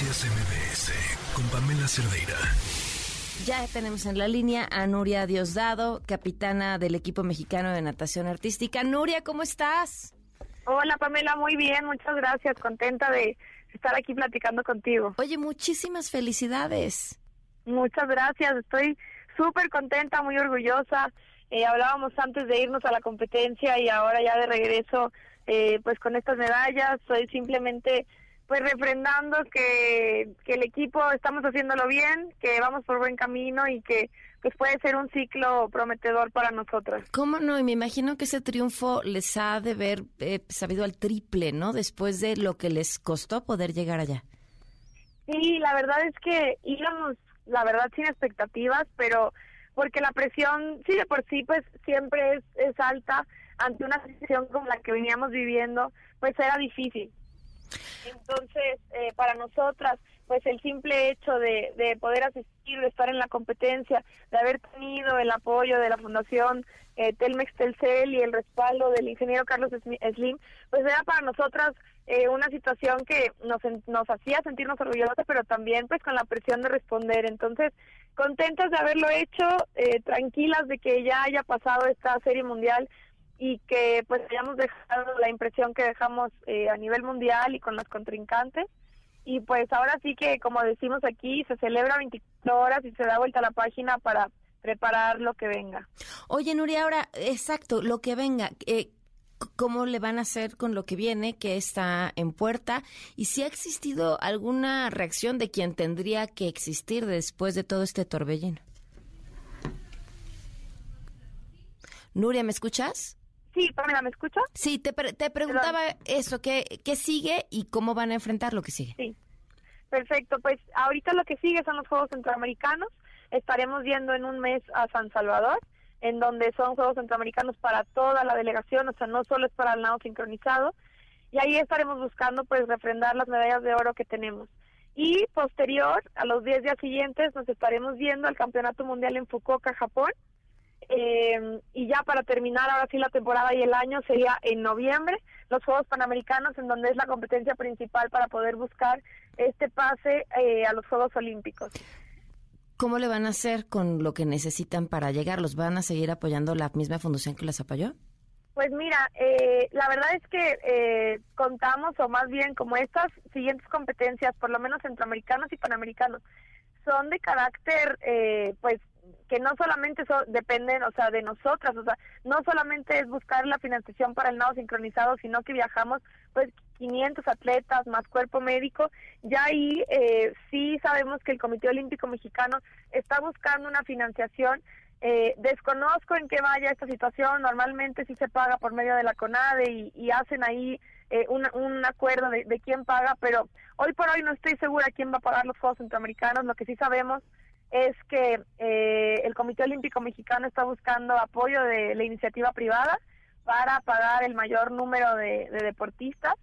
Noticias MBS con Pamela Cerdeira. Ya tenemos en la línea a Nuria Diosdado, capitana del equipo mexicano de natación artística. Nuria, ¿cómo estás? Hola Pamela, muy bien, muchas gracias, contenta de estar aquí platicando contigo. Oye, muchísimas felicidades. Muchas gracias, estoy súper contenta, muy orgullosa. Eh, hablábamos antes de irnos a la competencia y ahora ya de regreso, eh, pues con estas medallas, soy simplemente pues refrendando que, que el equipo estamos haciéndolo bien, que vamos por buen camino y que pues puede ser un ciclo prometedor para nosotros. ¿Cómo no? Y me imagino que ese triunfo les ha de ver eh, sabido al triple, ¿no? Después de lo que les costó poder llegar allá. Sí, la verdad es que íbamos, la verdad, sin expectativas, pero porque la presión, sí, de por sí, pues siempre es, es alta ante una situación como la que veníamos viviendo, pues era difícil. Entonces, eh, para nosotras, pues el simple hecho de, de poder asistir, de estar en la competencia, de haber tenido el apoyo de la Fundación eh, Telmex Telcel y el respaldo del ingeniero Carlos Slim, pues era para nosotras eh, una situación que nos, nos hacía sentirnos orgullosas, pero también pues con la presión de responder. Entonces, contentas de haberlo hecho, eh, tranquilas de que ya haya pasado esta serie mundial y que pues hayamos dejado la impresión que dejamos eh, a nivel mundial y con los contrincantes. Y pues ahora sí que, como decimos aquí, se celebra 24 horas y se da vuelta a la página para preparar lo que venga. Oye, Nuria, ahora, exacto, lo que venga. Eh, ¿Cómo le van a hacer con lo que viene, que está en puerta? Y si ha existido alguna reacción de quien tendría que existir después de todo este torbellino. Nuria, ¿me escuchas? Sí, Pamela, ¿me escuchas? Sí, te, te preguntaba eso, ¿qué, ¿qué sigue y cómo van a enfrentar lo que sigue? Sí, perfecto. Pues ahorita lo que sigue son los Juegos Centroamericanos. Estaremos yendo en un mes a San Salvador, en donde son Juegos Centroamericanos para toda la delegación, o sea, no solo es para el nado sincronizado. Y ahí estaremos buscando, pues, refrendar las medallas de oro que tenemos. Y posterior, a los 10 días siguientes, nos estaremos viendo al Campeonato Mundial en Fukuoka, Japón, eh, y ya para terminar ahora sí la temporada y el año sería en noviembre los Juegos Panamericanos en donde es la competencia principal para poder buscar este pase eh, a los Juegos Olímpicos. ¿Cómo le van a hacer con lo que necesitan para llegar? ¿Los van a seguir apoyando la misma fundación que les apoyó? Pues mira, eh, la verdad es que eh, contamos, o más bien como estas siguientes competencias, por lo menos centroamericanos y panamericanos, son de carácter, eh, pues que no solamente dependen, o sea, de nosotras, o sea, no solamente es buscar la financiación para el nado sincronizado, sino que viajamos pues 500 atletas más cuerpo médico, ya ahí eh, sí sabemos que el Comité Olímpico Mexicano está buscando una financiación eh, desconozco en qué vaya esta situación, normalmente sí se paga por medio de la CONADE y, hacen ahí eh, un, un, acuerdo de, de, quién paga, pero hoy por hoy no estoy segura quién va a pagar los Juegos Centroamericanos, lo que sí sabemos es que eh, el Comité Olímpico Mexicano está buscando apoyo de la iniciativa privada para pagar el mayor número de, deportistas,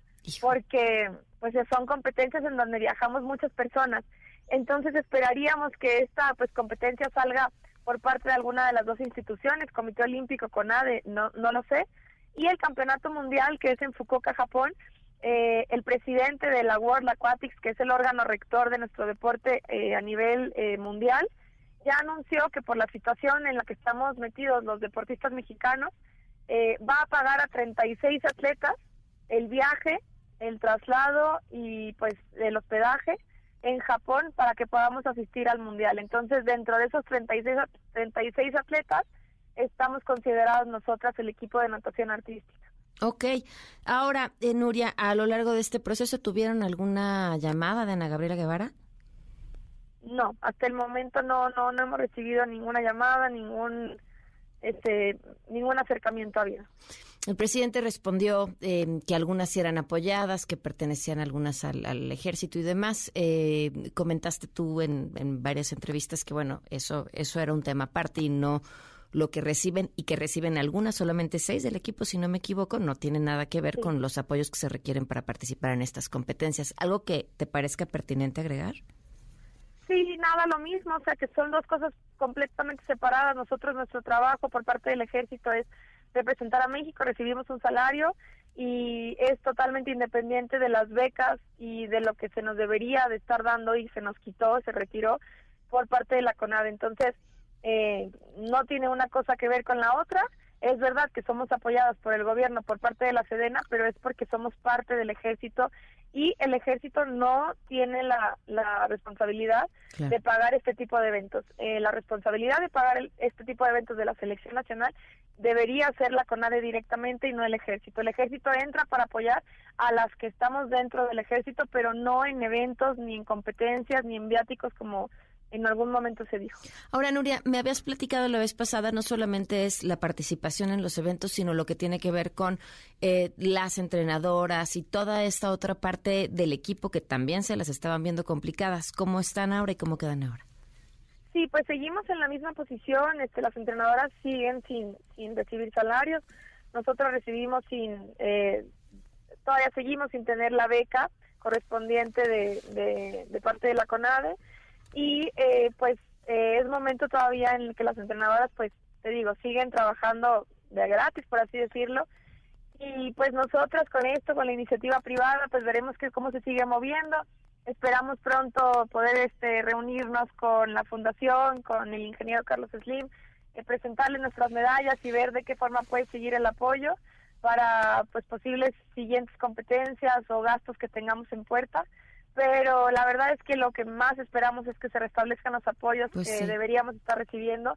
porque pues son competencias en donde viajamos muchas personas. Entonces esperaríamos que esta pues competencia salga por parte de alguna de las dos instituciones, Comité Olímpico, CONADE, no, no lo sé, y el Campeonato Mundial que es en Fukuoka, Japón, eh, el presidente de la World Aquatics, que es el órgano rector de nuestro deporte eh, a nivel eh, mundial, ya anunció que por la situación en la que estamos metidos los deportistas mexicanos, va a pagar a 36 atletas el viaje, el traslado y pues el hospedaje en Japón para que podamos asistir al mundial. Entonces, dentro de esos 36, 36 atletas, estamos considerados nosotras el equipo de natación artística. Ok. Ahora, eh, Nuria, a lo largo de este proceso, ¿tuvieron alguna llamada de Ana Gabriela Guevara? No, hasta el momento no, no, no hemos recibido ninguna llamada, ningún, este, ningún acercamiento habido. El presidente respondió eh, que algunas eran apoyadas, que pertenecían algunas al, ejército y demás. Eh, comentaste tú en, en varias entrevistas que, bueno, eso, eso era un tema aparte y no lo que reciben y que reciben algunas, solamente seis del equipo, si no me equivoco, no tiene nada que ver con los apoyos que se requieren para participar en estas competencias. ¿Algo que te parezca pertinente agregar? Sí, nada, lo mismo, o sea que son dos cosas completamente separadas. Nosotros, nuestro trabajo por parte del ejército es representar a México, recibimos un salario y es totalmente independiente de las becas y de lo que se nos debería de estar dando y se nos quitó, se retiró por parte de la CONADE. Entonces, eh, no tiene una cosa que ver con la otra. Es verdad que somos apoyados por el gobierno, por parte de la Sedena, pero es porque somos parte del ejército y el ejército no tiene la, la responsabilidad de pagar este tipo de eventos. Eh, la responsabilidad de pagar este tipo de eventos de la selección nacional debería ser la CONADE directamente y no el ejército. El ejército entra para apoyar a las que estamos dentro del ejército, pero no en eventos, ni en competencias, ni en viáticos como en algún momento se dijo. Ahora, Nuria, me habías platicado la vez pasada, no solamente es la participación en los eventos, sino lo que tiene que ver con eh, las entrenadoras y toda esta otra parte del equipo que también se las estaban viendo complicadas. ¿Cómo están ahora y cómo quedan ahora? Sí, pues seguimos en la misma posición, este, las entrenadoras siguen sin, sin recibir salarios, nosotros recibimos sin, eh, todavía seguimos sin tener la beca correspondiente de, de parte de la CONADE y eh, pues eh, es momento todavía en el que las entrenadoras pues te digo siguen trabajando de gratis por así decirlo. Y pues nosotras con esto con la iniciativa privada pues veremos que cómo se sigue moviendo. Esperamos pronto poder este reunirnos con la fundación con el ingeniero Carlos Slim eh, presentarle nuestras medallas y ver de qué forma puede seguir el apoyo para pues posibles siguientes competencias o gastos que tengamos en puerta pero la verdad es que lo que más esperamos es que se restablezcan los apoyos pues que deberíamos estar recibiendo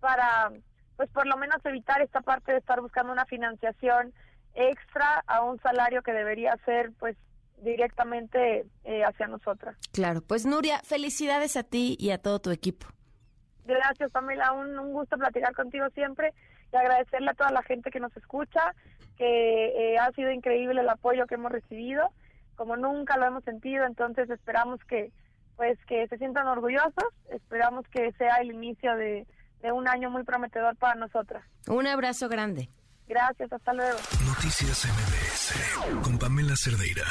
para, pues por lo menos evitar esta parte de estar buscando una financiación extra a un salario que debería ser, pues directamente eh, hacia nosotras. Claro, pues Nuria, felicidades a ti y a todo tu equipo. Gracias, Pamela, un, un gusto platicar contigo siempre y agradecerle a toda la gente que nos escucha, que eh, ha sido increíble el apoyo que hemos recibido como nunca lo hemos sentido, entonces esperamos que pues que se sientan orgullosos, esperamos que sea el inicio de, de un año muy prometedor para nosotras. Un abrazo grande. Gracias, hasta luego. Noticias MBS con Pamela Cerdeira.